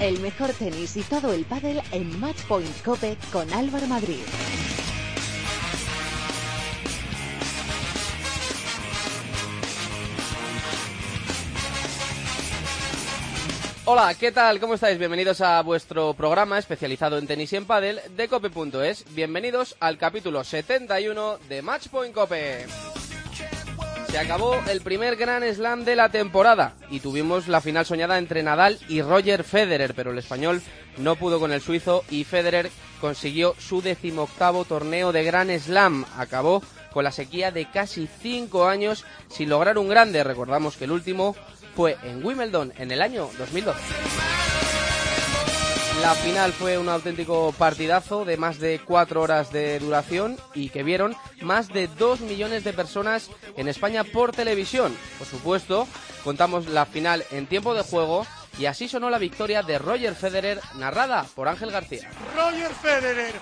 El mejor tenis y todo el pádel en Matchpoint Cope con Álvaro Madrid. Hola, ¿qué tal? ¿Cómo estáis? Bienvenidos a vuestro programa especializado en tenis y en pádel de cope.es. Bienvenidos al capítulo 71 de Matchpoint Cope. Se acabó el primer Gran Slam de la temporada y tuvimos la final soñada entre Nadal y Roger Federer, pero el español no pudo con el suizo y Federer consiguió su decimoctavo torneo de Gran Slam. Acabó con la sequía de casi cinco años sin lograr un grande. Recordamos que el último fue en Wimbledon en el año 2012. La final fue un auténtico partidazo de más de cuatro horas de duración y que vieron más de dos millones de personas en España por televisión. Por supuesto, contamos la final en tiempo de juego y así sonó la victoria de Roger Federer narrada por Ángel García. Roger Federer,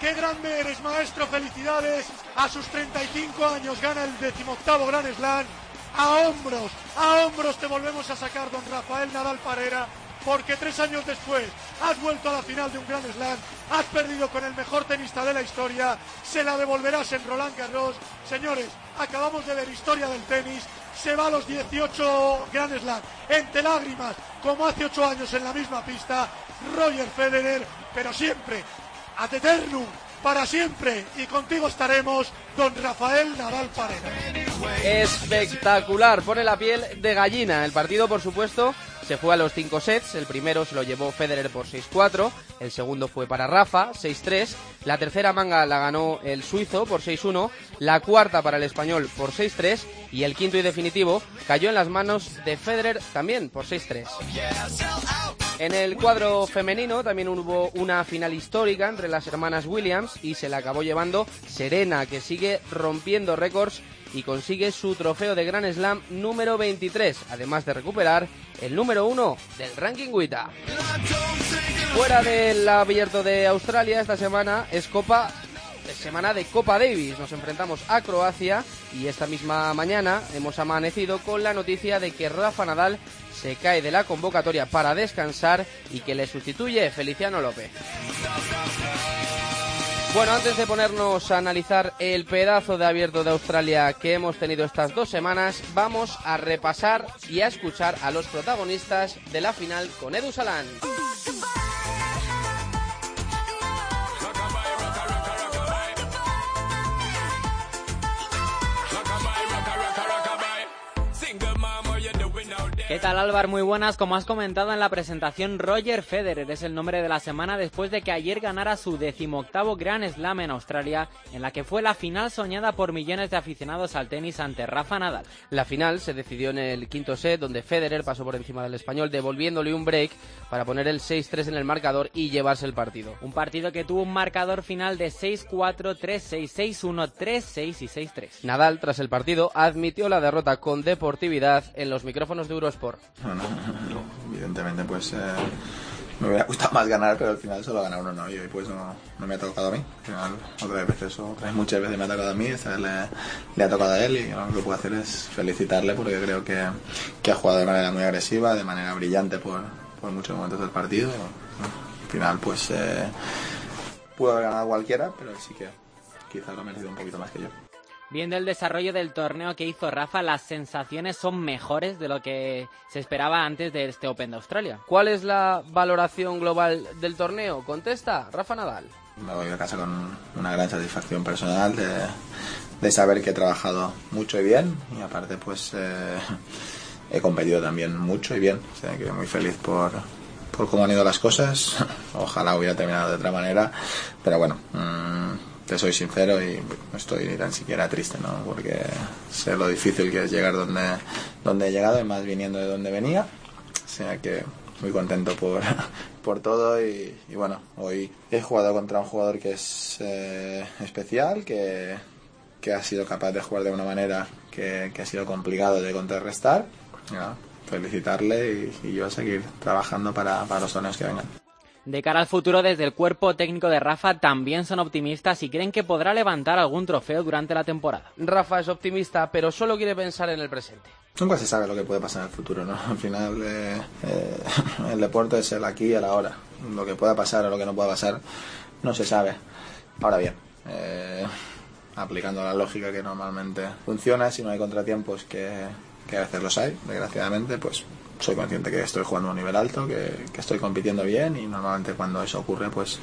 qué grande eres maestro, felicidades. A sus 35 años gana el decimoctavo Gran Slam. A hombros, a hombros te volvemos a sacar, don Rafael Nadal Parera porque tres años después has vuelto a la final de un Grand Slam, has perdido con el mejor tenista de la historia, se la devolverás en Roland Garros. Señores, acabamos de ver historia del tenis, se va a los 18 Grand Slam. Entre lágrimas, como hace ocho años en la misma pista, Roger Federer, pero siempre, ad eternum, para siempre, y contigo estaremos, don Rafael Nadal Parera. Espectacular, pone la piel de gallina. El partido, por supuesto, se fue a los cinco sets. El primero se lo llevó Federer por 6-4. El segundo fue para Rafa, 6-3. La tercera manga la ganó el suizo por 6-1. La cuarta para el español por 6-3. Y el quinto y definitivo cayó en las manos de Federer también por 6-3. En el cuadro femenino también hubo una final histórica entre las hermanas Williams y se la acabó llevando Serena, que sigue rompiendo récords y consigue su trofeo de Grand Slam número 23, además de recuperar el número 1 del ranking WTA. Fuera del abierto de Australia esta semana es Copa semana de Copa Davis. Nos enfrentamos a Croacia y esta misma mañana hemos amanecido con la noticia de que Rafa Nadal se cae de la convocatoria para descansar y que le sustituye Feliciano López. Bueno, antes de ponernos a analizar el pedazo de abierto de Australia que hemos tenido estas dos semanas, vamos a repasar y a escuchar a los protagonistas de la final con Edu Salán. ¿Qué tal Álvaro? Muy buenas. Como has comentado en la presentación, Roger Federer es el nombre de la semana después de que ayer ganara su decimoctavo Grand Slam en Australia, en la que fue la final soñada por millones de aficionados al tenis ante Rafa Nadal. La final se decidió en el quinto set, donde Federer pasó por encima del español, devolviéndole un break para poner el 6-3 en el marcador y llevarse el partido. Un partido que tuvo un marcador final de 6-4, 3-6, 6-1, 3-6 y 6-3. Nadal, tras el partido, admitió la derrota con deportividad en los micrófonos de Eurosport. Bueno, evidentemente pues eh, me hubiera gustado más ganar, pero al final solo gana uno, ¿no? Y hoy pues no, me ha tocado a mí. Al final, otras veces, otras muchas veces me ha tocado a mí, esta vez le, ha tocado a él y lo que puedo hacer es felicitarle porque creo que, que ha jugado de manera muy agresiva, de manera brillante por, por muchos momentos del partido. al final pues eh, pudo haber ganado cualquiera, pero sí que quizás lo ha merecido un poquito más que yo. Viendo el desarrollo del torneo que hizo Rafa, las sensaciones son mejores de lo que se esperaba antes de este Open de Australia. ¿Cuál es la valoración global del torneo? Contesta Rafa Nadal. Me voy a casa con una gran satisfacción personal de, de saber que he trabajado mucho y bien y aparte pues eh, he competido también mucho y bien. O sea que muy feliz por, por cómo han ido las cosas. Ojalá hubiera terminado de otra manera, pero bueno. Mmm, te soy sincero y no estoy ni tan siquiera triste, ¿no? Porque sé lo difícil que es llegar donde, donde he llegado y más viniendo de donde venía. O sea que muy contento por, por todo y, bueno, hoy he jugado contra un jugador que es eh, especial, que, que ha sido capaz de jugar de una manera que, ha sido complicado de contrarrestar. Felicitarle y, y, yo seguir trabajando para, para los torneos que vengan. De cara al futuro, desde el cuerpo técnico de Rafa también son optimistas y creen que podrá levantar algún trofeo durante la temporada. Rafa es optimista, pero solo quiere pensar en el presente. Nunca se sabe lo que puede pasar en el futuro, ¿no? Al final, eh, eh, el deporte es el aquí y el ahora. Lo que pueda pasar o lo que no pueda pasar no se sabe. Ahora bien, eh, aplicando la lógica que normalmente funciona, si no hay contratiempos, que, que a veces los hay, desgraciadamente, pues soy consciente que estoy jugando a un nivel alto, que, que, estoy compitiendo bien y normalmente cuando eso ocurre, pues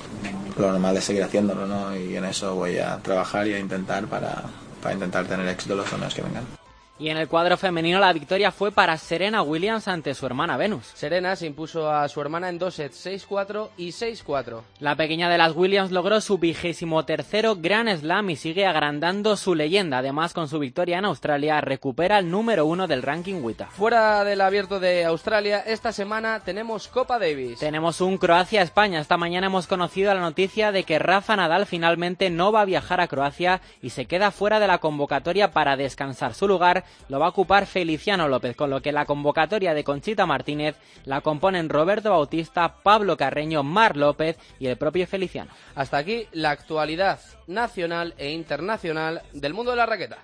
lo normal es seguir haciéndolo, ¿no? Y en eso voy a trabajar y a intentar para, para intentar tener éxito los torneos que vengan. Y en el cuadro femenino la victoria fue para Serena Williams ante su hermana Venus. Serena se impuso a su hermana en dos sets, 6-4 y 6-4. La pequeña de las Williams logró su vigésimo tercero Grand Slam y sigue agrandando su leyenda. Además, con su victoria en Australia, recupera el número uno del ranking WTA. Fuera del abierto de Australia, esta semana tenemos Copa Davis. Tenemos un Croacia-España. Esta mañana hemos conocido la noticia de que Rafa Nadal finalmente no va a viajar a Croacia y se queda fuera de la convocatoria para descansar su lugar lo va a ocupar Feliciano López, con lo que la convocatoria de Conchita Martínez la componen Roberto Bautista, Pablo Carreño, Mar López y el propio Feliciano. Hasta aquí la actualidad nacional e internacional del mundo de la raqueta.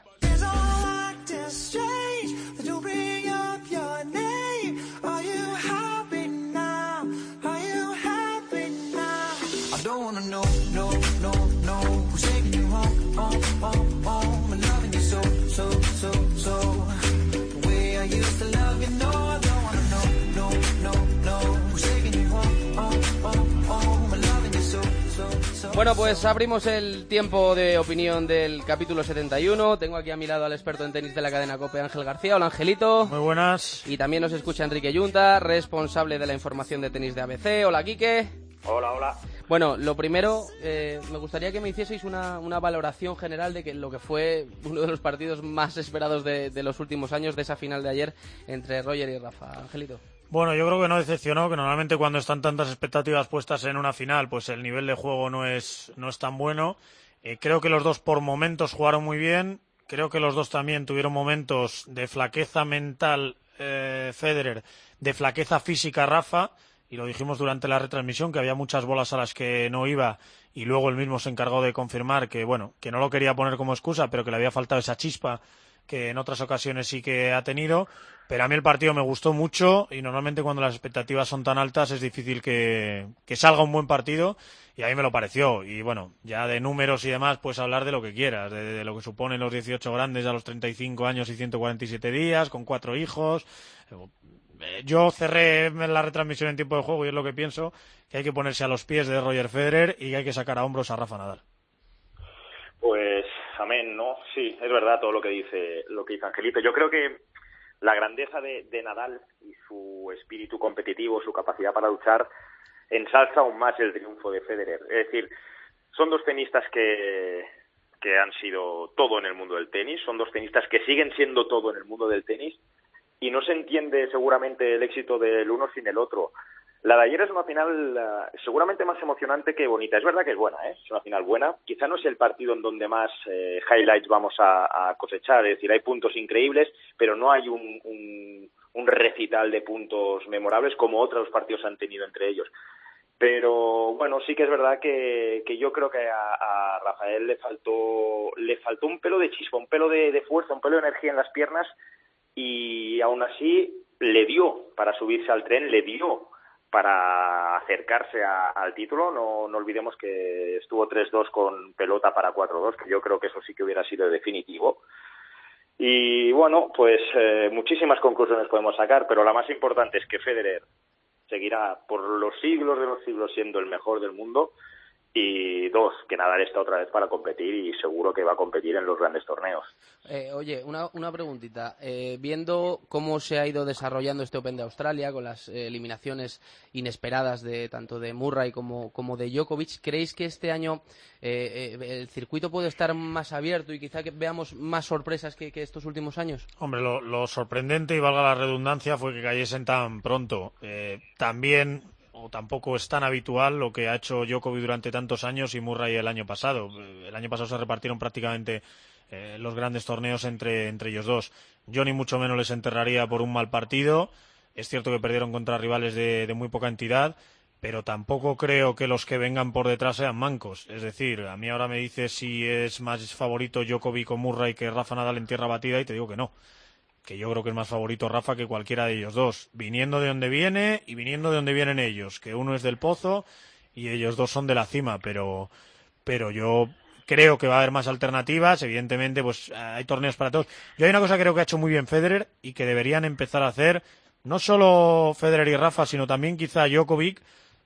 Bueno, pues abrimos el tiempo de opinión del capítulo 71. Tengo aquí a mi lado al experto en tenis de la cadena COPE, Ángel García. Hola, Angelito. Muy buenas. Y también nos escucha Enrique Yunta, responsable de la información de tenis de ABC. Hola, Quique. Hola, hola. Bueno, lo primero, eh, me gustaría que me hicieseis una, una, valoración general de que lo que fue uno de los partidos más esperados de, de los últimos años, de esa final de ayer entre Roger y Rafa. Angelito. Bueno, yo creo que no decepcionó, que normalmente cuando están tantas expectativas puestas en una final, pues el nivel de juego no es, no es tan bueno. Eh, creo que los dos por momentos jugaron muy bien. Creo que los dos también tuvieron momentos de flaqueza mental eh, Federer, de flaqueza física Rafa. Y lo dijimos durante la retransmisión, que había muchas bolas a las que no iba y luego él mismo se encargó de confirmar que, bueno, que no lo quería poner como excusa, pero que le había faltado esa chispa que en otras ocasiones sí que ha tenido. Pero a mí el partido me gustó mucho y normalmente cuando las expectativas son tan altas es difícil que, que, salga un buen partido y a mí me lo pareció. Y bueno, ya de números y demás puedes hablar de lo que quieras, de, de lo que suponen los 18 grandes a los 35 años y 147 días, con cuatro hijos. Yo cerré la retransmisión en tiempo de juego y es lo que pienso, que hay que ponerse a los pies de Roger Federer y que hay que sacar a hombros a Rafa Nadal. Pues amén, ¿no? Sí, es verdad todo lo que dice, lo que dice Angelito. Yo creo que la grandeza de, Nadal y su espíritu competitivo, su capacidad para luchar, ensalza aún más el triunfo de Federer. Es decir, son dos tenistas que, que han sido todo en el mundo del tenis, son dos tenistas que siguen siendo todo en el mundo del tenis y no se entiende seguramente el éxito del uno sin el otro. La de ayer es una final uh, seguramente más emocionante que bonita. Es verdad que es buena, ¿eh? es una final buena. Quizá no es el partido en donde más eh, highlights vamos a, cosechar, es decir, hay puntos increíbles, pero no hay un, recital de puntos memorables como otros partidos han tenido entre ellos. Pero bueno, sí que es verdad que, yo creo que a, a, Rafael le faltó, le faltó un pelo de chispa, un pelo de, de fuerza, un pelo de energía en las piernas y aún así le dio para subirse al tren, le dio para acercarse a, al título. No, olvidemos que estuvo 3-2 con pelota para 4-2, que yo creo que eso sí que hubiera sido definitivo. Y bueno, pues eh, muchísimas conclusiones podemos sacar, pero la más importante es que Federer seguirá por los siglos de los siglos siendo el mejor del mundo y dos, que Nadal está otra vez para competir y seguro que va a competir en los grandes torneos. Eh, oye, una, una preguntita. Eh, viendo cómo se ha ido desarrollando este Open de Australia con las eh, eliminaciones inesperadas de tanto de Murray como, como de Djokovic, ¿creéis que este año eh, el circuito puede estar más abierto y quizá que veamos más sorpresas que, que estos últimos años? Hombre, lo, lo, sorprendente y valga la redundancia fue que cayesen tan pronto. también o tampoco es tan habitual lo que ha hecho Djokovic durante tantos años y Murray el año pasado. El año pasado se repartieron prácticamente eh, los grandes torneos entre, entre ellos dos. Yo ni mucho menos les enterraría por un mal partido. Es cierto que perdieron contra rivales de, de muy poca entidad, pero tampoco creo que los que vengan por detrás sean mancos. Es decir, a mí ahora me dices si es más favorito Djokovic o Murray que Rafa Nadal en tierra batida y te digo que no. Que yo creo que es más favorito Rafa que cualquiera de ellos dos, viniendo de donde viene y viniendo de donde vienen ellos, que uno es del pozo y ellos dos son de la cima, pero, pero yo creo que va a haber más alternativas, evidentemente pues hay torneos para todos. Yo hay una cosa que creo que ha hecho muy bien Federer y que deberían empezar a hacer no solo Federer y Rafa, sino también quizá Djokovic,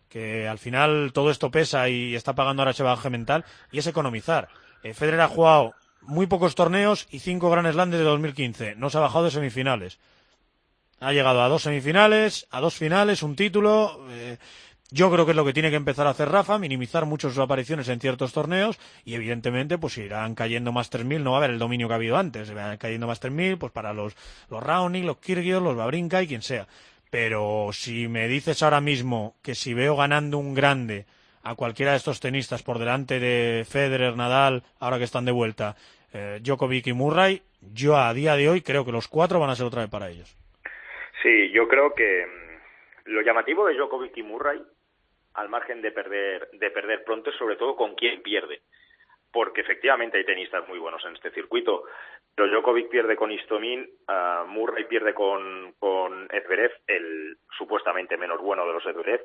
que al final todo esto pesa y está pagando ahora ese bagaje mental, y es economizar. Eh, Federer ha jugado muy pocos torneos y cinco Grand Slam desde 2015. No se ha bajado de semifinales. Ha llegado a dos semifinales, a dos finales, un título. Eh, yo creo que es lo que tiene que empezar a hacer Rafa, minimizar mucho sus apariciones en ciertos torneos y evidentemente pues irán cayendo más 3000, no va a haber el dominio que ha habido antes, irán cayendo más 3000 pues para los, los Raonic, los Kyrgios, los Babrinka y quien sea. Pero si me dices ahora mismo que si veo ganando un grande a cualquiera de estos tenistas por delante de Federer, Nadal, ahora que están de vuelta, eh, Djokovic y Murray, yo a día de hoy creo que los cuatro van a ser otra vez para ellos. Sí, yo creo que mm, lo llamativo de Djokovic y Murray al margen de perder, de perder pronto, sobre todo con quién pierde. Porque efectivamente hay tenistas muy buenos en este circuito. Pero Djokovic pierde con Istomin, uh, Murray pierde con, con Edverev, el supuestamente menos bueno de los Edverev.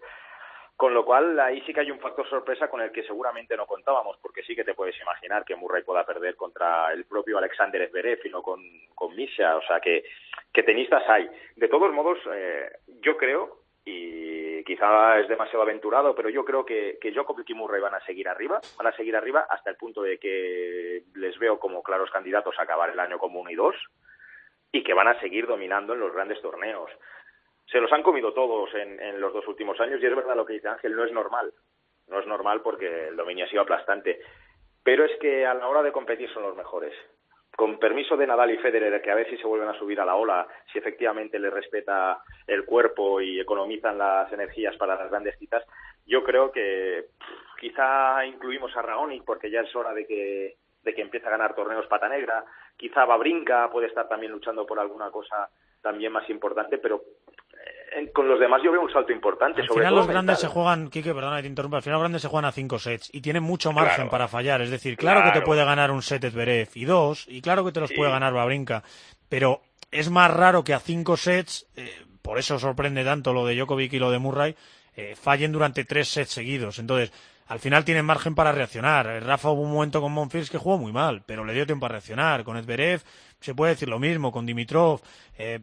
Con lo cual, ahí sí que hay un factor sorpresa con el que seguramente no contábamos, porque sí que te puedes imaginar que Murray pueda perder contra el propio Alexander Zverev y no con, con Misha. O sea, que, que tenistas hay. De todos modos, eh, yo creo, y quizá es demasiado aventurado, pero yo creo que, que Djokovic y Murray van a seguir arriba, van a seguir arriba hasta el punto de que les veo como claros candidatos a acabar el año como uno y dos y que van a seguir dominando en los grandes torneos. Se los han comido todos en, en los dos últimos años y es verdad lo que dice Ángel, no es normal, no es normal porque el dominio ha sido aplastante, pero es que a la hora de competir son los mejores. Con permiso de Nadal y Federer, que a ver si se vuelven a subir a la ola, si efectivamente les respeta el cuerpo y economizan las energías para las grandes citas, yo creo que quizá incluimos a Raonic porque ya es hora de que, de que empiece a ganar torneos pata negra, quizá Babrinka puede estar también luchando por alguna cosa también más importante, pero con los demás yo veo un salto importante. Al sobre final todo los grandes se juegan, Quique, perdona que te interrumpa, al final los grandes se juegan a cinco sets y tienen mucho margen para fallar. Es decir, claro, que te puede ganar un set Zverev y dos, y claro que te los Sí. puede ganar Babrinka, pero es más raro que a cinco sets, eh, por eso sorprende tanto lo de Djokovic y lo de Murray, eh, fallen durante tres sets seguidos. Entonces, al final tienen margen para reaccionar. Eh, Rafa hubo un momento con Monfils que jugó muy mal, pero le dio tiempo a reaccionar. Con Zverev se puede decir lo mismo, con Dimitrov. eh,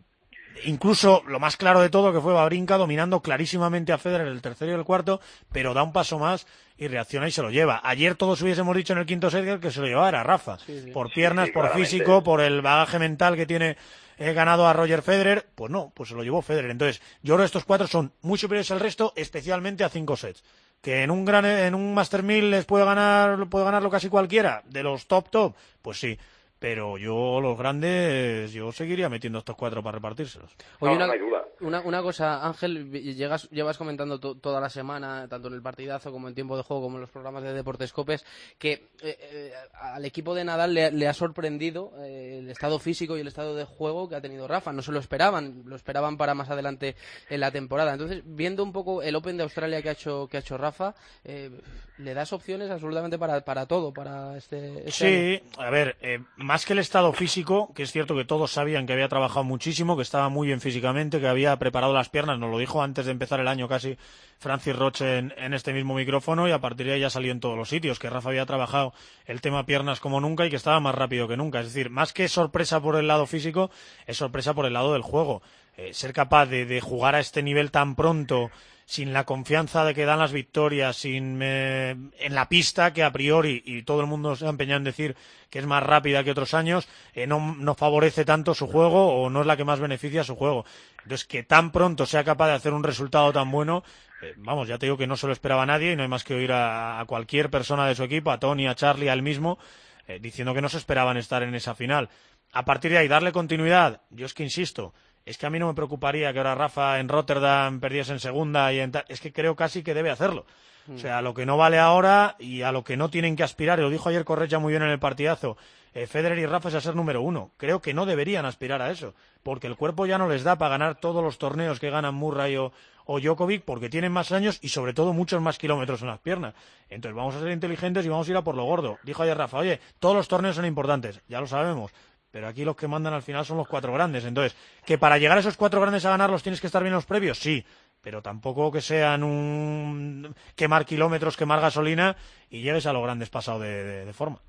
incluso lo más claro de todo que fue Babrinka dominando clarísimamente a Federer en el tercero y el cuarto, pero da un paso más y reacciona y se lo lleva. Ayer todos hubiésemos dicho en el quinto set que se lo llevaba era Rafa, por piernas, sí, por claramente. físico, por el bagaje mental que tiene eh, ganado a Roger Federer, pues no, pues se lo llevó Federer. Entonces, yo creo que estos cuatro son muy superiores al resto, especialmente a cinco sets. Que en un gran, en un Master 1000 les puede ganar, puede ganarlo casi cualquiera, de los top top, pues sí. Pero yo, los grandes, yo seguiría metiendo estos cuatro para repartírselos. Oye, una, no hay duda. Una, una cosa, Ángel, llegas, llevas comentando to- toda la semana, tanto en el partidazo como en tiempo de juego, como en los programas de Deportes Copes, que eh, eh, al equipo de Nadal le, le ha sorprendido eh, el estado físico y el estado de juego que ha tenido Rafa. No se lo esperaban, lo esperaban para más adelante en la temporada. Entonces, viendo un poco el Open de Australia que ha hecho, que ha hecho Rafa, eh, le das opciones absolutamente para, para todo, para este, este año. Sí, a ver, eh, más que el estado físico, que es cierto que todos sabían que había trabajado muchísimo, que estaba muy bien físicamente, que había preparado las piernas, nos lo dijo antes de empezar el año casi Francis Roche en, este mismo micrófono y a partir de ahí ya salió en todos los sitios, que Rafa había trabajado el tema piernas como nunca y que estaba más rápido que nunca. Es decir, más que sorpresa por el lado físico, es sorpresa por el lado del juego. Eh, ser capaz de jugar a este nivel tan pronto, sin la confianza de que dan las victorias, sin eh, en la pista que a priori y todo el mundo se ha empeñado en decir que es más rápida que otros años, eh, no, favorece tanto su juego o no es la que más beneficia su juego. Entonces que tan pronto sea capaz de hacer un resultado tan bueno, eh, vamos, ya te digo que no se lo esperaba nadie y no hay más que oír a, a cualquier persona de su equipo, a Tony, a Charlie, a él mismo, eh, diciendo que no se esperaban estar en esa final. A partir de ahí, darle continuidad, yo es que insisto, es que a mí no me preocuparía que ahora Rafa en Rotterdam perdiese en segunda y en es que creo casi que debe hacerlo. O sea, a lo que no vale ahora y a lo que no tienen que aspirar, y lo dijo ayer Correcha muy bien en el partidazo, eh, Federer y Rafa es a ser número uno. Creo que no deberían aspirar a eso, porque el cuerpo ya no les da para ganar todos los torneos que ganan Murray o, o Djokovic, porque tienen más años y sobre todo muchos más kilómetros en las piernas. Entonces vamos a ser inteligentes y vamos a ir a por lo gordo. Dijo ayer Rafa, oye, todos los torneos son importantes, ya lo sabemos, pero aquí los que mandan al final son los cuatro grandes. Entonces, que para llegar a esos cuatro grandes a ganarlos tienes que estar bien en los previos, sí, pero tampoco que sean un quemar kilómetros, quemar gasolina y llegues a los grandes pasado de, forma.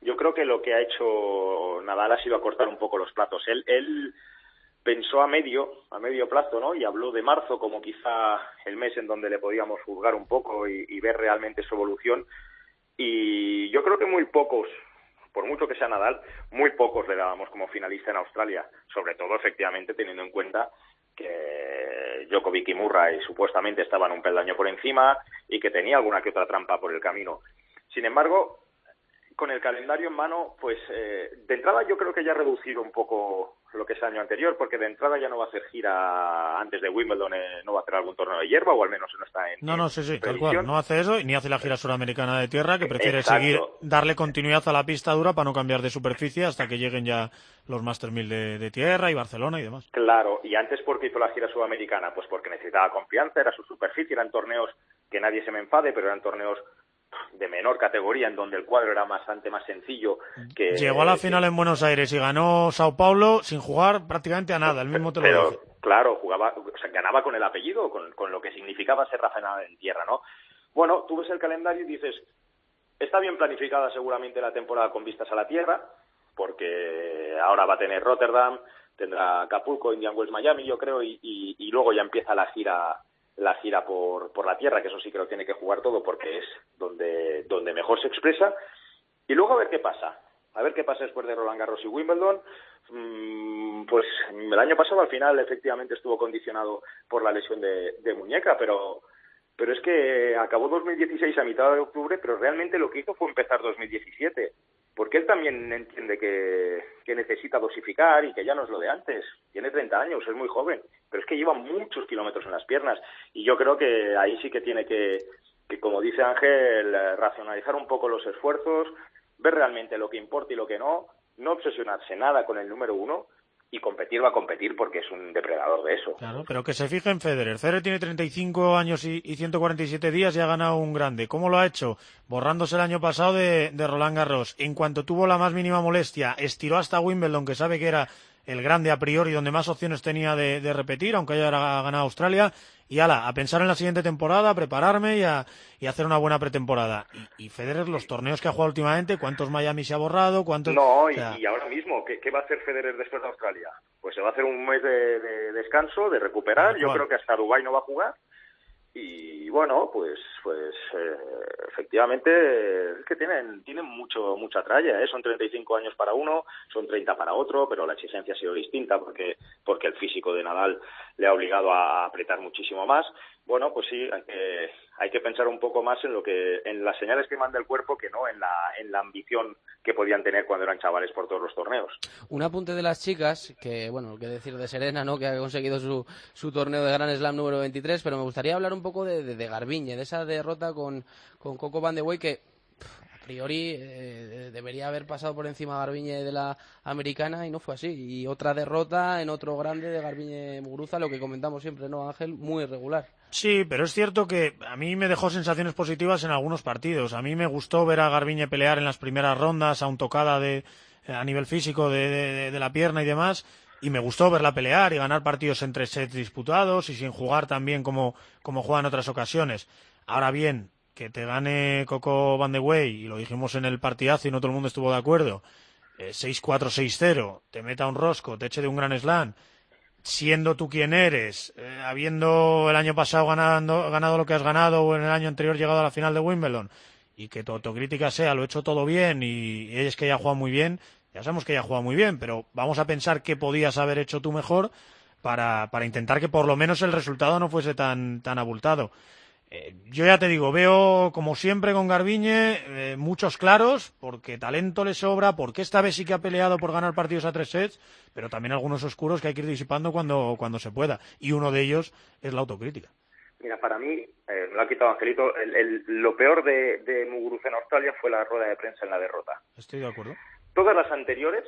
Yo creo que lo que ha hecho Nadal ha sido acortar un poco los platos. Él, él pensó a medio, a medio plazo, ¿no? Y habló de marzo como quizá el mes en donde le podíamos juzgar un poco y ver realmente su evolución. Y yo creo que muy pocos por mucho que sea Nadal, muy pocos le dábamos como finalista en Australia, sobre todo efectivamente teniendo en cuenta que Djokovic y Murray supuestamente estaban un peldaño por encima y que tenía alguna que otra trampa por el camino. Sin embargo, con el calendario en mano, pues eh, de entrada yo creo que ya ha reducido un poco lo que es el año anterior, porque de entrada ya no va a hacer gira antes de Wimbledon, eh, no va a hacer algún torneo de hierba, o al menos no está en. No, no, sí, sí, tal cual. No hace eso, ni hace la gira suramericana de tierra, que prefiere seguir, darle continuidad a la pista dura para no cambiar de superficie hasta que lleguen ya los Master 1000 de, de tierra y Barcelona y demás. Claro, y antes, ¿por qué hizo la gira sudamericana? Pues porque necesitaba confianza, era su superficie, eran torneos que nadie se me enfade, pero eran torneos de menor categoría, en donde el cuadro era bastante más sencillo que... Llegó a la final en Buenos Aires y ganó Sao Paulo sin jugar prácticamente a nada, el mismo te lo Claro, jugaba, o sea, ganaba con el apellido, con, con lo que significaba ser Rafa en tierra, ¿no? Bueno, tú ves el calendario y dices, está bien planificada seguramente la temporada con vistas a la tierra, porque ahora va a tener Rotterdam, tendrá Acapulco, Indian Wells, Miami, yo creo, y, y, y luego ya empieza la gira la gira por, por la tierra, que eso sí que lo tiene que jugar todo porque es donde, donde mejor se expresa. Y luego a ver qué pasa. A ver qué pasa después de Roland Garros y Wimbledon. Mm, pues el año pasado al final efectivamente estuvo condicionado por la lesión de, de muñeca, pero, pero es que acabó 2016 a mitad de octubre, pero realmente lo que hizo fue empezar 2017 porque él también entiende que, necesita dosificar y que ya no es lo de antes. Tiene 30 años, es muy joven, pero es que lleva muchos kilómetros en las piernas y yo creo que ahí sí que tiene que, que como dice Ángel, eh, racionalizar un poco los esfuerzos, ver realmente lo que importa y lo que no, no obsesionarse nada con el número uno y competir va a competir porque es un depredador de eso. Claro, pero que se fije en Federer. Federer tiene 35 años y, y 147 días y ha ganado un grande. ¿Cómo lo ha hecho? Borrándose el año pasado de, de Roland Garros. En cuanto tuvo la más mínima molestia, estiró hasta Wimbledon, que sabe que era el grande a priori, donde más opciones tenía de, repetir, aunque haya ganado Australia, y ala, a pensar en la siguiente temporada, a prepararme y a, y hacer una buena pretemporada. Y, Federer, los torneos que ha jugado últimamente, ¿cuántos Miami se ha borrado? ¿Cuántos...? No, y, ahora mismo, ¿qué, va a hacer Federer después de Australia? Pues se va a hacer un mes de, descanso, de recuperar, yo creo que hasta Dubái no va a jugar, y bueno, pues pues eh, efectivamente es que tienen tienen mucho mucha tralla, ¿eh? son 35 años para uno, son 30 para otro, pero la exigencia ha sido distinta porque porque el físico de Nadal le ha obligado a apretar muchísimo más. Bueno, pues sí, hay que hay que pensar un poco más en lo que en las señales que manda el cuerpo que no en la en la ambición que podían tener cuando eran chavales por todos los torneos. Un apunte de las chicas que bueno, qué decir de Serena, ¿no? que ha conseguido su, su torneo de Gran Slam número 23, pero me gustaría hablar un poco de, de, de Garbiñe, de esa derrota con con Coco Van de Wey que a priori eh, debería haber pasado por encima Garbiñe de la americana y no fue así. Y otra derrota en otro grande de Garbiñe Muguruza, lo que comentamos siempre, ¿no, Ángel? Muy irregular. Sí, pero es cierto que a mí me dejó sensaciones positivas en algunos partidos. A mí me gustó ver a Garbiñe pelear en las primeras rondas, aún tocada de, a nivel físico de, de, la pierna y demás. Y me gustó verla pelear y ganar partidos entre sets disputados y sin jugar tan bien como, como juega en otras ocasiones. Ahora bien, que te gane Coco Van de Wey, y lo dijimos en el partidazo y no todo el mundo estuvo de acuerdo, 6-4, eh, 6-0, te meta un rosco, te eche de un gran slam, siendo tú quien eres, eh, habiendo el año pasado ganando, ganado lo que has ganado o en el año anterior llegado a la final de Wimbledon, y que tu autocrítica sea lo he hecho todo bien y, y es que ella juega muy bien, ya sabemos que ella juega muy bien, pero vamos a pensar qué podías haber hecho tú mejor para, para intentar que por lo menos el resultado no fuese tan, tan abultado. Eh, yo ya te digo, veo como siempre con Garbiñe eh, muchos claros, porque talento le sobra, porque esta vez sí que ha peleado por ganar partidos a tres sets, pero también algunos oscuros que hay que ir disipando cuando, cuando se pueda. Y uno de ellos es la autocrítica. Mira, para mí, eh, lo ha quitado Angelito, lo peor de, de Muguruza en Australia fue la rueda de prensa en la derrota. Estoy de acuerdo. Todas las anteriores,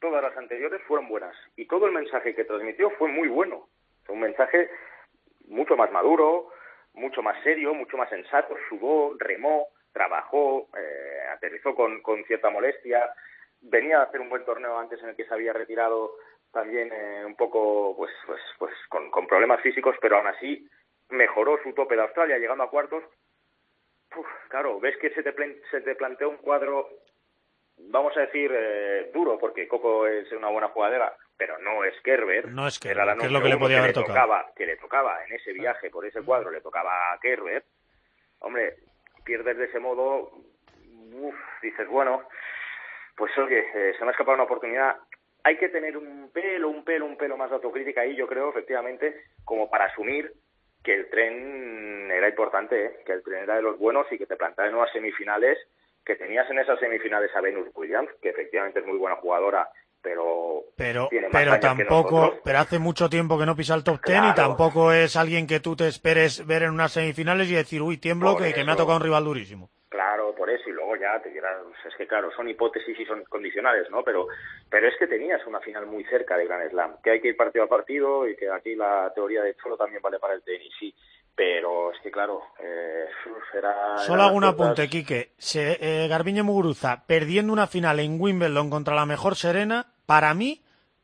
todas las anteriores fueron buenas. Y todo el mensaje que transmitió fue muy bueno. Fue un mensaje mucho más maduro, mucho más serio, mucho más sensato, sudó, remó, trabajó, eh, aterrizó con, con, cierta molestia. venía a hacer un buen torneo antes en el que se había retirado también eh, un poco pues pues pues con, con, problemas físicos pero aún así mejoró su tope de Australia llegando a cuartos claro ves que se te, se te planteó un cuadro vamos a decir eh, duro porque Coco es una buena jugadora pero no es Kerber no es Kerber que es lo que le podía haber tocado tocaba, que le tocaba en ese viaje por ese cuadro le tocaba a Kerber hombre pierdes de ese modo uf, dices bueno pues oye, eh, se me ha escapado una oportunidad. Hay que tener un pelo, un pelo, un pelo más de autocrítica ahí, yo creo, efectivamente, como para asumir que el tren era importante, ¿eh? que el tren era de los buenos y que te plantaban nuevas semifinales, que tenías en esas semifinales a Venus Williams, que efectivamente es muy buena jugadora, pero pero pero tampoco pero hace mucho tiempo que no pisa el top ten y tampoco es alguien que tú te esperes ver en unas semifinales y decir uy tiemblo que, que, me ha tocado un rival durísimo Claro, por eso, y luego ya te dirás, es que claro, son hipótesis y son condicionales, ¿no? Pero, pero es que tenías una final muy cerca de Grand Slam, que hay que ir partido a partido y que aquí la teoría de Cholo también vale para el tenis, sí. Pero es que claro, eh, era... Solo hago un apunte, Quique. Se, eh, Garbiñe Muguruza, perdiendo una final en Wimbledon contra la mejor Serena, para mí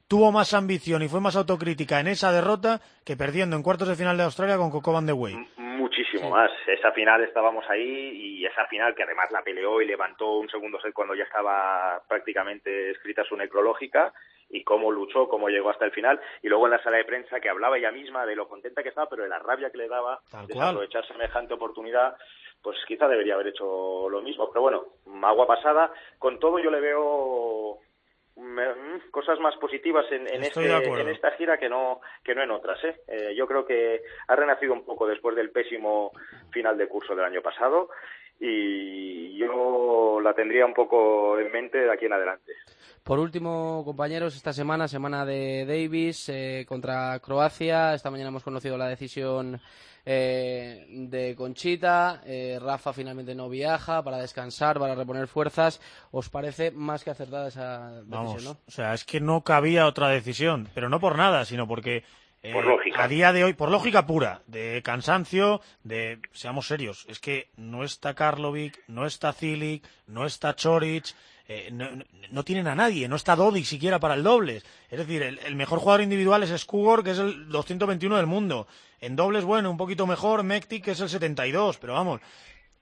tuvo más ambición y fue más autocrítica en esa derrota que perdiendo en cuartos de final de Australia con Coco Van de Wey muchísimo más. Esa final estábamos ahí y esa final que además la peleó y levantó un segundo set cuando ya estaba prácticamente escrita su necrológica y cómo luchó, cómo llegó hasta el final. Y luego en la sala de prensa que hablaba ella misma de lo contenta que estaba, pero de la rabia que le daba de aprovechar semejante oportunidad pues quizá debería haber hecho lo mismo. Pero bueno, agua pasada. Con todo yo le veo cosas más positivas en, en, este, en esta gira que no, que no en otras. ¿eh? ¿eh? yo creo que ha renacido un poco después del pésimo final de curso del año pasado y yo la tendría un poco en mente de aquí en adelante. Por último, compañeros, esta semana, semana de Davis eh, contra Croacia. Esta mañana hemos conocido la decisión eh, de Conchita. Eh, Rafa finalmente no viaja para descansar, para reponer fuerzas. ¿Os parece más que acertada esa decisión? ¿no? O sea, es que no cabía otra decisión, pero no por nada, sino porque eh, a día de hoy, por lógica pura, de cansancio, de, seamos serios, es que no está Karlovic, no está Zilic, no está Choric, eh, no, tienen a nadie, no está Dodi siquiera para el dobles. Es decir, el, mejor jugador individual es Skugor, que es el 221 del mundo. En dobles, bueno, un poquito mejor, Mektik, que es el 72, pero vamos,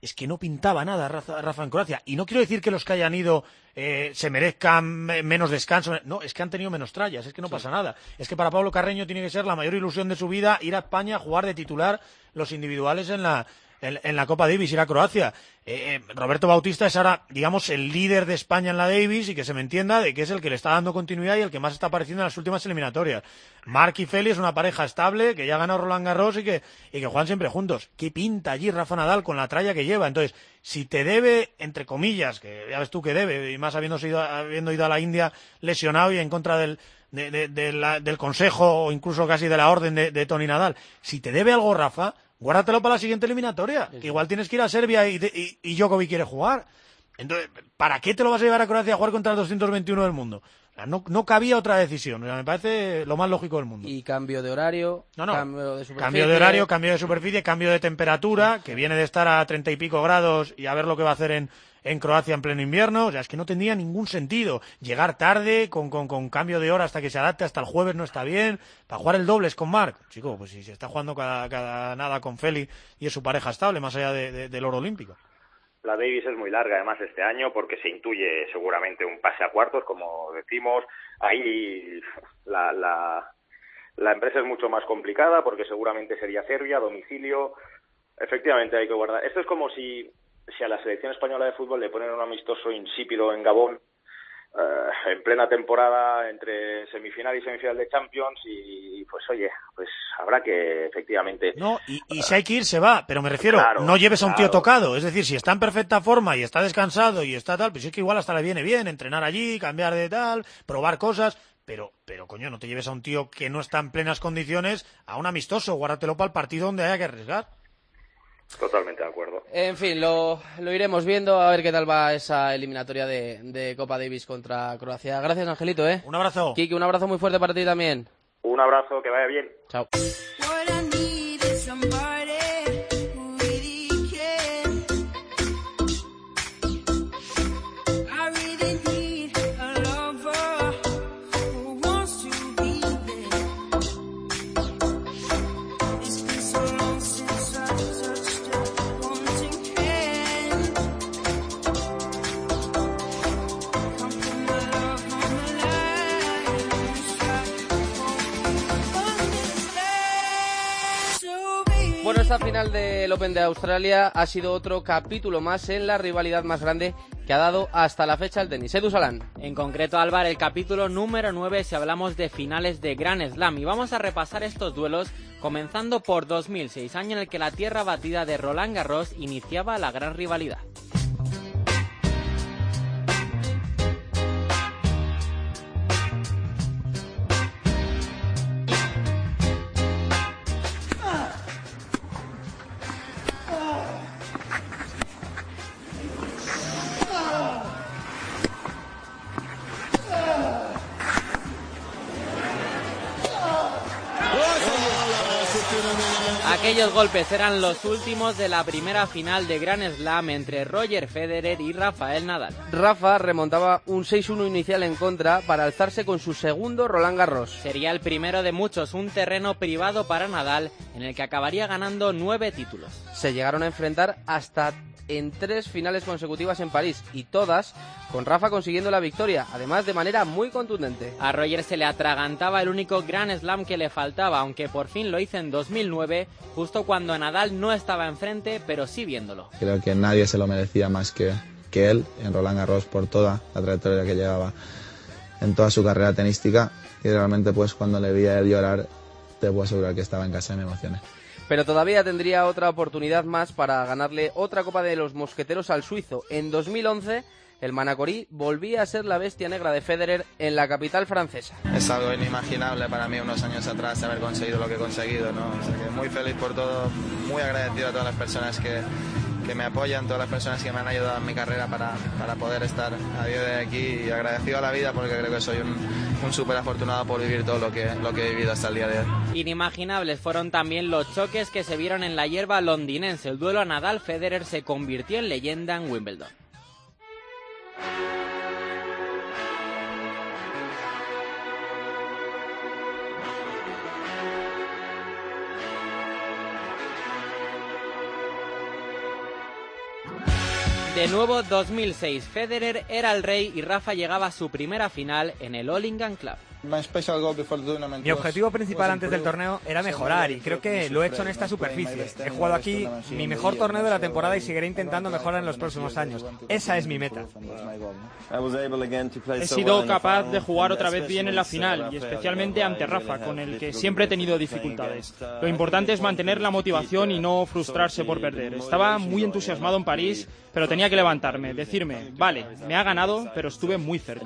es que no pintaba nada Rafa, en Croacia. Y no quiero decir que los que hayan ido eh, se merezcan menos descanso. No, es que han tenido menos trallas, es que no pasa nada. Es que para Pablo Carreño tiene que ser la mayor ilusión de su vida ir a España a jugar de titular los individuales en la, en, la Copa Davis, ir a Croacia. Eh, eh, Roberto Bautista es ahora, digamos, el líder de España en la Davis y que se me entienda de que es el que le está dando continuidad y el que más está apareciendo en las últimas eliminatorias. Mark y es una pareja estable que ya ha ganado Roland Garros y que, y que juegan siempre juntos. ¿Qué pinta allí Rafa Nadal con la tralla que lleva? Entonces, si te debe, entre comillas, que ya ves tú que debe, y más habiendo, ido, habiendo ido a la India lesionado y en contra del, del consejo o incluso casi de la orden de, de Tony Nadal, si te debe algo Rafa, guárdatelo para la siguiente eliminatoria. Igual tienes que ir a Serbia y, y, y Djokovic quiere jugar. Entonces, ¿para qué te lo vas a llevar a Croacia a jugar contra el 221 del mundo? no, no cabía otra decisión. me parece lo más lógico del mundo. Y cambio de horario, no, no. cambio de superficie. Cambio de horario, cambio de superficie, cambio de temperatura, que viene de estar a treinta y pico grados y a ver lo que va a hacer en, en Croacia en pleno invierno. O sea, es que no tendría ningún sentido. Llegar tarde, con, con, con, cambio de hora hasta que se adapte, hasta el jueves no está bien. Para jugar el dobles con Marc. Chico, pues si se está jugando cada, cada nada con Feli y es su pareja estable, más allá de, del oro olímpico. La Davis es muy larga además este año porque se intuye seguramente un pase a cuartos, como decimos. Ahí la, la, la empresa es mucho más complicada porque seguramente sería Serbia, domicilio. Efectivamente hay que guardar. Esto es como si si a la selección española de fútbol le ponen un amistoso insípido en Gabón, eh, en plena temporada entre semifinal y semifinal de Champions y pues oye, pues habrá que efectivamente... No, y, si hay que ir se va, pero me refiero, no lleves a un tío tocado, es decir, si está en perfecta forma y está descansado y está tal, pues es que igual hasta le viene bien entrenar allí, cambiar de tal, probar cosas, pero, pero coño, no te lleves a un tío que no está en plenas condiciones a un amistoso, guárdatelo para el partido donde haya que arriesgar. Totalmente de acuerdo. En fin, lo, lo, iremos viendo a ver qué tal va esa eliminatoria de, de, Copa Davis contra Croacia. Gracias, Angelito, ¿eh? Un abrazo. Kiki, un abrazo muy fuerte para ti también. Un abrazo, que vaya bien. Chao. Esta final del Open de Australia ha sido otro capítulo más en la rivalidad más grande que ha dado hasta la fecha el tenis. Edu Salán. En concreto, Álvaro, el capítulo número 9 si hablamos de finales de Grand Slam. Y vamos a repasar estos duelos comenzando por 2006, año en el que la tierra batida de Roland Garros iniciaba la gran rivalidad. Aquellos golpes eran los últimos de la primera final de Grand Slam entre Roger Federer y Rafael Nadal. Rafa remontaba un 6-1 inicial en contra para alzarse con su segundo Roland Garros. Sería el primero de muchos, un terreno privado para Nadal en el que acabaría ganando nueve títulos. Se llegaron a enfrentar hasta en tres finales consecutivas en París y todas con Rafa consiguiendo la victoria, además de manera muy contundente. A Roger se le atragantaba el único Grand Slam que le faltaba, aunque por fin lo hizo en 2009, justo cuando Nadal no estaba enfrente, pero sí viéndolo. Creo que nadie se lo merecía más que, que él en Roland Garros por toda la trayectoria que llevaba en toda su carrera tenística y realmente pues cuando le vi a él llorar te puedo asegurar que estaba en casa y me emocioné pero todavía tendría otra oportunidad más para ganarle otra Copa de los Mosqueteros al suizo. En 2011, el Manacorí volvía a ser la bestia negra de Federer en la capital francesa. Es algo inimaginable para mí unos años atrás haber conseguido lo que he conseguido, ¿no? muy feliz por todo, muy agradecido a todas las personas que, que me apoyan, todas las personas que me han ayudado en mi carrera para, para poder estar a día de aquí y agradecido a la vida porque creo que soy un, un súper afortunado por vivir todo lo que, lo que he vivido hasta el día de hoy. Inimaginables fueron también los choques que se vieron en la hierba londinense. El duelo a Nadal-Federer se convirtió en leyenda en Wimbledon. De nuevo 2006, Federer era el rey y Rafa llegaba a su primera final en el All Club. Mi objetivo principal antes del torneo era mejorar y creo que lo he hecho en esta superficie. He jugado aquí mi mejor torneo de la temporada y seguiré intentando mejorar en los próximos años. Esa es mi meta. He sido capaz de jugar otra vez bien en la final y especialmente ante Rafa, con el que siempre he tenido dificultades. Lo importante es mantener la motivación y no frustrarse por perder. Estaba muy entusiasmado en París, pero tenía que levantarme, decirme, vale, me ha ganado, pero estuve muy cerca.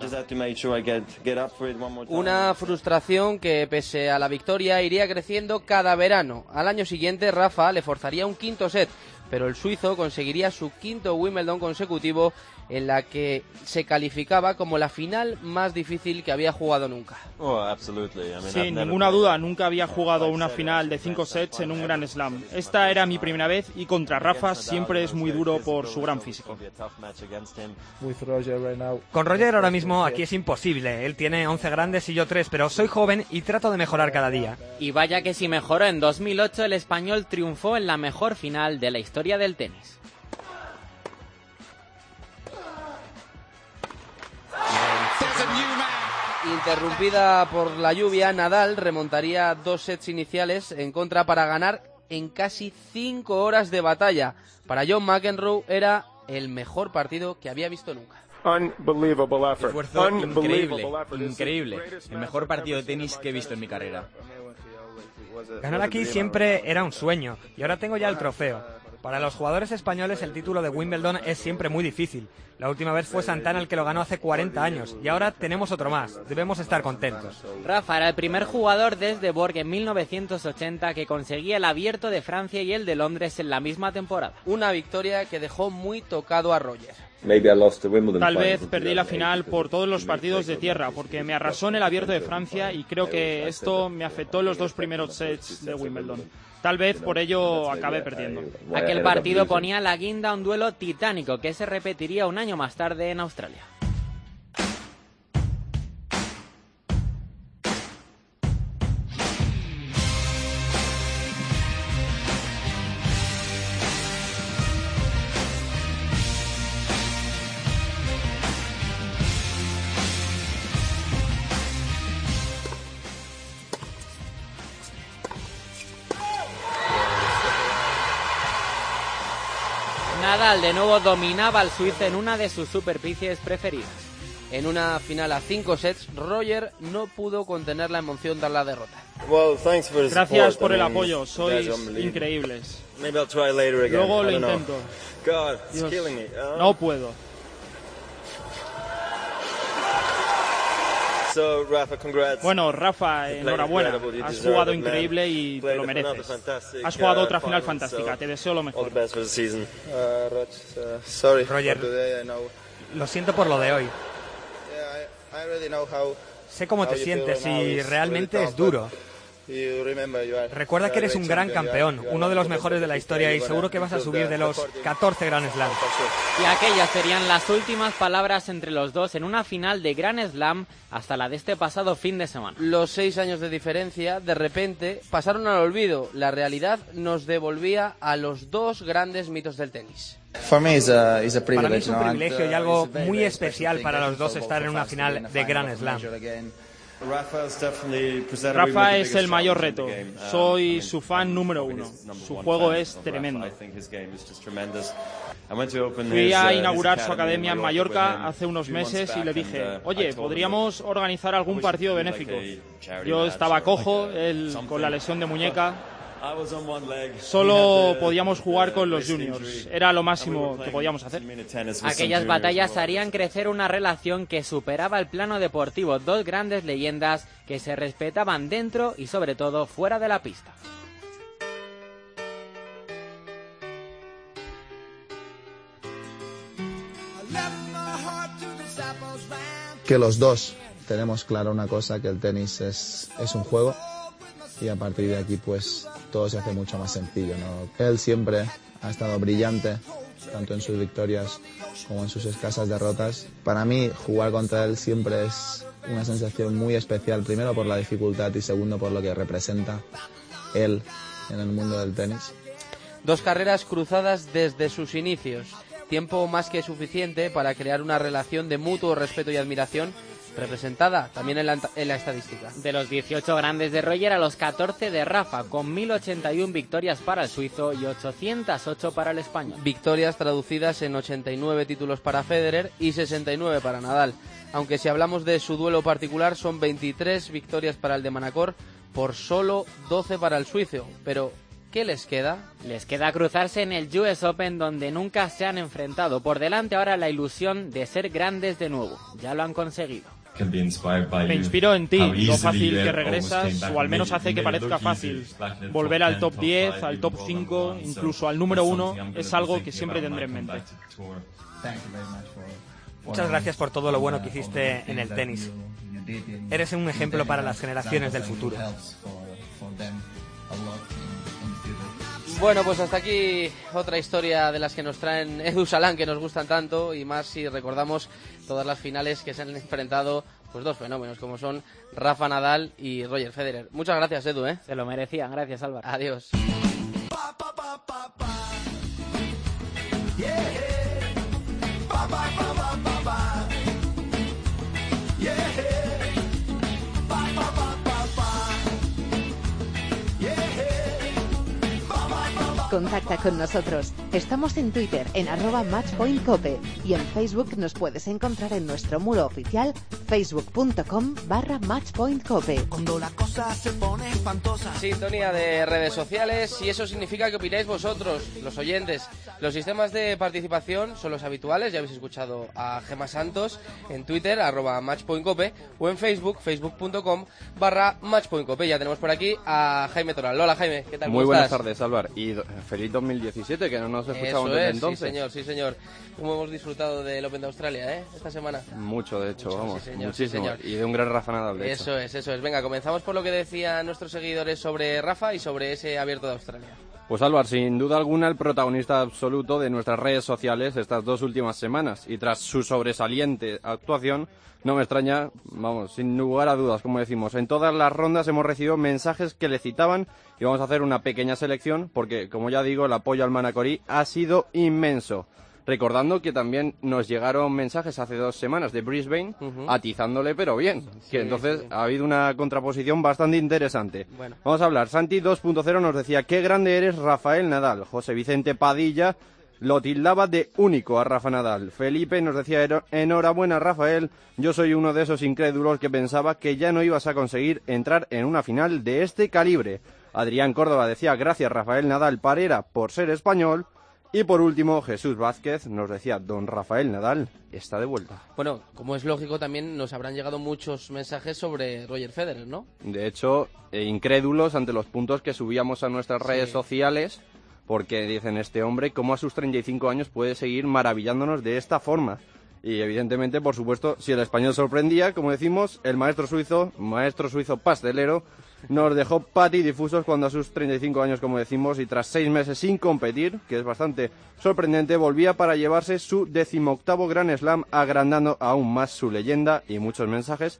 Una frustración que, pese a la victoria, iría creciendo cada verano. Al año siguiente, Rafa le forzaría un quinto set, pero el suizo conseguiría su quinto Wimbledon consecutivo en la que se calificaba como la final más difícil que había jugado nunca. Sin ninguna duda, nunca había jugado una final de cinco sets en un Grand Slam. Esta era mi primera vez y contra Rafa siempre es muy duro por su gran físico. Con Roger ahora mismo aquí es imposible. Él tiene 11 grandes y yo 3, pero soy joven y trato de mejorar cada día. Y vaya que si mejoró en 2008, el español triunfó en la mejor final de la historia del tenis. Interrumpida por la lluvia, Nadal remontaría dos sets iniciales en contra para ganar en casi cinco horas de batalla. Para John McEnroe era el mejor partido que había visto nunca. Esfuerzo increíble, increíble. El mejor partido de tenis que he visto en mi carrera. Ganar aquí siempre era un sueño y ahora tengo ya el trofeo. Para los jugadores españoles el título de Wimbledon es siempre muy difícil. La última vez fue Santana el que lo ganó hace 40 años y ahora tenemos otro más. Debemos estar contentos. Rafa era el primer jugador desde Borg en 1980 que conseguía el abierto de Francia y el de Londres en la misma temporada. Una victoria que dejó muy tocado a Roger. Tal vez perdí la final por todos los partidos de tierra, porque me arrasó en el abierto de Francia y creo que esto me afectó en los dos primeros sets de Wimbledon. Tal vez por ello acabe perdiendo. Aquel partido ponía la guinda a un duelo titánico que se repetiría un año más tarde en Australia. De nuevo dominaba al suizo en una de sus superficies preferidas. En una final a cinco sets, Roger no pudo contener la emoción tras la derrota. Gracias por el apoyo, sois increíbles. Luego lo intento. Uh, no puedo. Bueno, Rafa, enhorabuena. Has jugado increíble y te lo mereces. Has jugado otra final fantástica. Te deseo lo mejor. Roger, lo siento por lo de hoy. Sé cómo te sientes y realmente es duro. Recuerda que eres un gran campeón, uno de los mejores de la historia y seguro que vas a subir de los 14 Grand Slam. Y aquellas serían las últimas palabras entre los dos en una final de Grand Slam hasta la de este pasado fin de semana. Los seis años de diferencia, de repente, pasaron al olvido. La realidad nos devolvía a los dos grandes mitos del tenis. Para mí es un privilegio y algo muy especial para los dos estar en una final de Grand Slam. Rafa es el mayor reto. Soy su fan número uno. Su juego es tremendo. Fui a inaugurar su academia en Mallorca hace unos meses y le dije, oye, podríamos organizar algún partido benéfico. Yo estaba cojo, él con la lesión de muñeca, Solo podíamos jugar con los juniors. Era lo máximo que podíamos hacer. Aquellas batallas harían crecer una relación que superaba el plano deportivo. Dos grandes leyendas que se respetaban dentro y sobre todo fuera de la pista. Que los dos tenemos claro una cosa, que el tenis es, es un juego y a partir de aquí pues todo se hace mucho más sencillo. Él siempre ha estado brillante, tanto en sus victorias como en sus escasas derrotas. Para mí jugar contra él siempre es una sensación muy especial, primero por la dificultad y segundo por lo que representa él en el mundo del tenis. Dos carreras cruzadas desde sus inicios, tiempo más que suficiente para crear una relación de mutuo respeto y admiración representada también en la, en la, estadística. De los 18 grandes de Roger a los 14 de Rafa, con 1081 victorias para el suizo y 808 para el español. Victorias traducidas en 89 títulos para Federer y 69 para Nadal. Aunque si hablamos de su duelo particular son 23 victorias para el de Manacor por solo 12 para el suizo. Pero ¿Qué les queda? Les queda cruzarse en el US Open donde nunca se han enfrentado. Por delante ahora la ilusión de ser grandes de nuevo. Ya lo han conseguido. Me inspiro en ti, lo fácil que regresas, o al menos hace que parezca fácil. Volver al top 10, al top 5, incluso al número 1, es algo que siempre tendré en mente. Muchas gracias por todo lo bueno que hiciste en el tenis. Eres un ejemplo para las generaciones del futuro. Bueno, pues hasta aquí otra historia de las que nos traen Edu Salán, que nos gustan tanto, y más si recordamos todas las finales que se han enfrentado pues dos fenómenos, como son Rafa Nadal y Roger Federer. Muchas gracias, Edu, ¿eh? Se lo merecían. Gracias, Álvaro. Adiós. Contacta con nosotros. Estamos en Twitter en arroba matchpointcope y en Facebook nos puedes encontrar en nuestro muro oficial facebook.com barra matchpointcope. Cuando la cosa se pone espantosa. Sintonía de redes sociales y eso significa que opináis vosotros, los oyentes. Los sistemas de participación son los habituales, ya habéis escuchado a Gema Santos en Twitter, arroba matchpointcope o en Facebook, facebook.com barra matchpointcope. Ya tenemos por aquí a Jaime Toral. Hola Jaime, ¿qué tal? Muy buenas tardes, Álvaro. Y feliz 2017, que no nos escuchamos desde entonces. Sí, señor, sí, señor. ¿Cómo hemos disfrutado del Open de Australia, eh? Esta semana. Mucho, de hecho, vamos. muchísimo. y de un gran Rafa Nadal, de Eso es, eso es. Venga, comenzamos por lo que decían nuestros seguidores sobre Rafa y sobre ese abierto de Australia. Pues Álvaro, sin duda alguna el protagonista absoluto de nuestras redes sociales estas dos últimas semanas y tras su sobresaliente actuación, no me extraña, vamos, sin lugar a dudas, como decimos, en todas las rondas hemos recibido mensajes que le citaban y vamos a hacer una pequeña selección porque, como ya digo, el apoyo al Manacorí ha sido inmenso. Recordando que también nos llegaron mensajes hace dos semanas de Brisbane atizándole, pero bien. que entonces ha habido una contraposición bastante interesante. Vamos a hablar. Santi 2.0 nos decía, qué grande eres Rafael Nadal. José Vicente Padilla lo tildaba de único a Rafa Nadal. Felipe nos decía enhorabuena Rafael, yo soy uno de esos incrédulos que pensaba que ya no ibas a conseguir entrar en una final de este calibre. Adrián Córdoba decía gracias Rafael Nadal Parera por ser español. Y por último, Jesús Vázquez nos decía, don Rafael Nadal está de vuelta. Bueno, como es lógico, también nos habrán llegado muchos mensajes sobre Roger Federer, ¿no? De hecho, eh, incrédulos ante los puntos que subíamos a nuestras redes sociales, porque dicen, este hombre, ¿cómo a sus 35 años puede seguir maravillándonos de esta forma? Y evidentemente, por supuesto, si el español sorprendía, como decimos, el maestro suizo, maestro suizo pastelero, nos dejó patidifusos cuando a sus 35 años, como decimos, y tras seis meses sin competir, que es bastante sorprendente, volvía para llevarse su decimoctavo Grand Slam, agrandando aún más su leyenda y muchos mensajes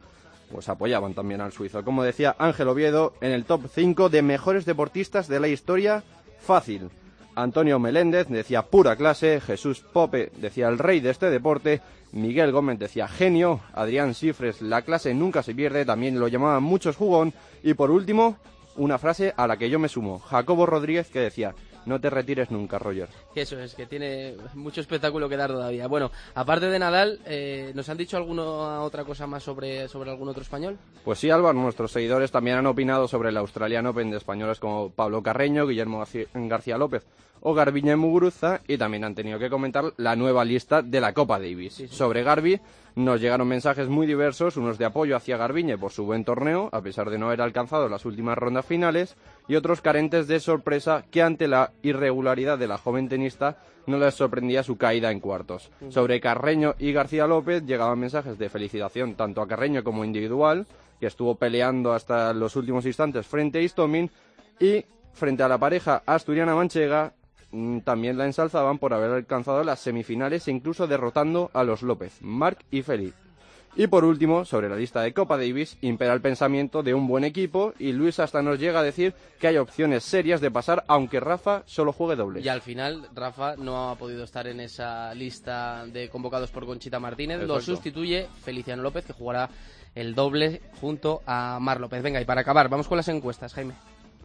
pues apoyaban también al suizo. Como decía Ángel Oviedo, en el top 5 de mejores deportistas de la historia, fácil. Antonio Meléndez decía pura clase, Jesús Pope decía el rey de este deporte, Miguel Gómez decía genio, Adrián Cifres la clase nunca se pierde, también lo llamaban muchos jugón, y por último, una frase a la que yo me sumo, Jacobo Rodríguez que decía no te retires nunca, Roger. Eso es, que tiene mucho espectáculo que dar todavía. Bueno, aparte de Nadal, eh, ¿nos han dicho alguna otra cosa más sobre, sobre algún otro español? Pues sí, Álvaro, nuestros seguidores también han opinado sobre el Australian Open de españoles como Pablo Carreño, Guillermo García López o Garbiñe Muguruza y también han tenido que comentar la nueva lista de la Copa Davis. Sobre Garbi nos llegaron mensajes muy diversos, unos de apoyo hacia Garbiñe por su buen torneo, a pesar de no haber alcanzado las últimas rondas finales, y otros carentes de sorpresa que ante la irregularidad de la joven tenista no les sorprendía su caída en cuartos. Sobre Carreño y García López llegaban mensajes de felicitación tanto a Carreño como individual, que estuvo peleando hasta los últimos instantes frente a Istomin, y frente a la pareja asturiana manchega Mm, también la ensalzaban por haber alcanzado las semifinales e incluso derrotando a los López, Marc y Félix. Y por último, sobre la lista de Copa Davis, impera el pensamiento de un buen equipo y Luis hasta nos llega a decir que hay opciones serias de pasar aunque Rafa solo juegue doble. Y al final Rafa no ha podido estar en esa lista de convocados por Conchita Martínez, lo sustituye Feliciano López que jugará el doble junto a Mar López. Venga, y para acabar, vamos con las encuestas, Jaime.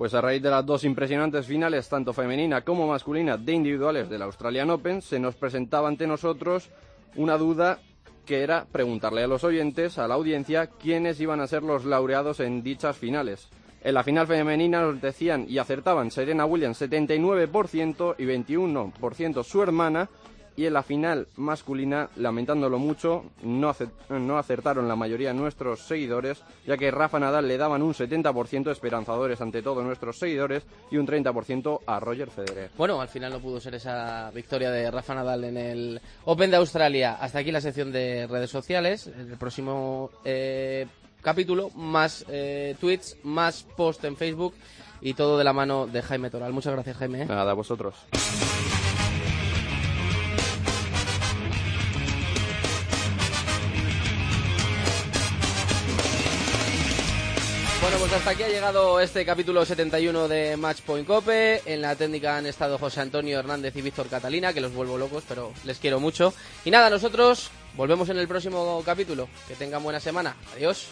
Pues a raíz de las dos impresionantes finales, tanto femenina como masculina, de individuales del Australian Open, se nos presentaba ante nosotros una duda que era preguntarle a los oyentes, a la audiencia, quiénes iban a ser los laureados en dichas finales. En la final femenina nos decían y acertaban Serena Williams 79% y 21% su hermana y en la final masculina, lamentándolo mucho, no, acertaron la mayoría de nuestros seguidores, ya que Rafa Nadal le daban un 70% esperanzadores ante todos nuestros seguidores y un 30% a Roger Federer. Bueno, al final no pudo ser esa victoria de Rafa Nadal en el Open de Australia. Hasta aquí la sección de redes sociales. El próximo eh, capítulo, más eh, tweets, más post en Facebook y todo de la mano de Jaime Toral. Muchas gracias, Jaime. Nada, a vosotros. Hasta aquí ha llegado este capítulo 71 de Match Point Cope. En la técnica han estado José Antonio Hernández y Víctor Catalina, que los vuelvo locos, pero les quiero mucho. Y nada, nosotros volvemos en el próximo capítulo. Que tengan buena semana. Adiós.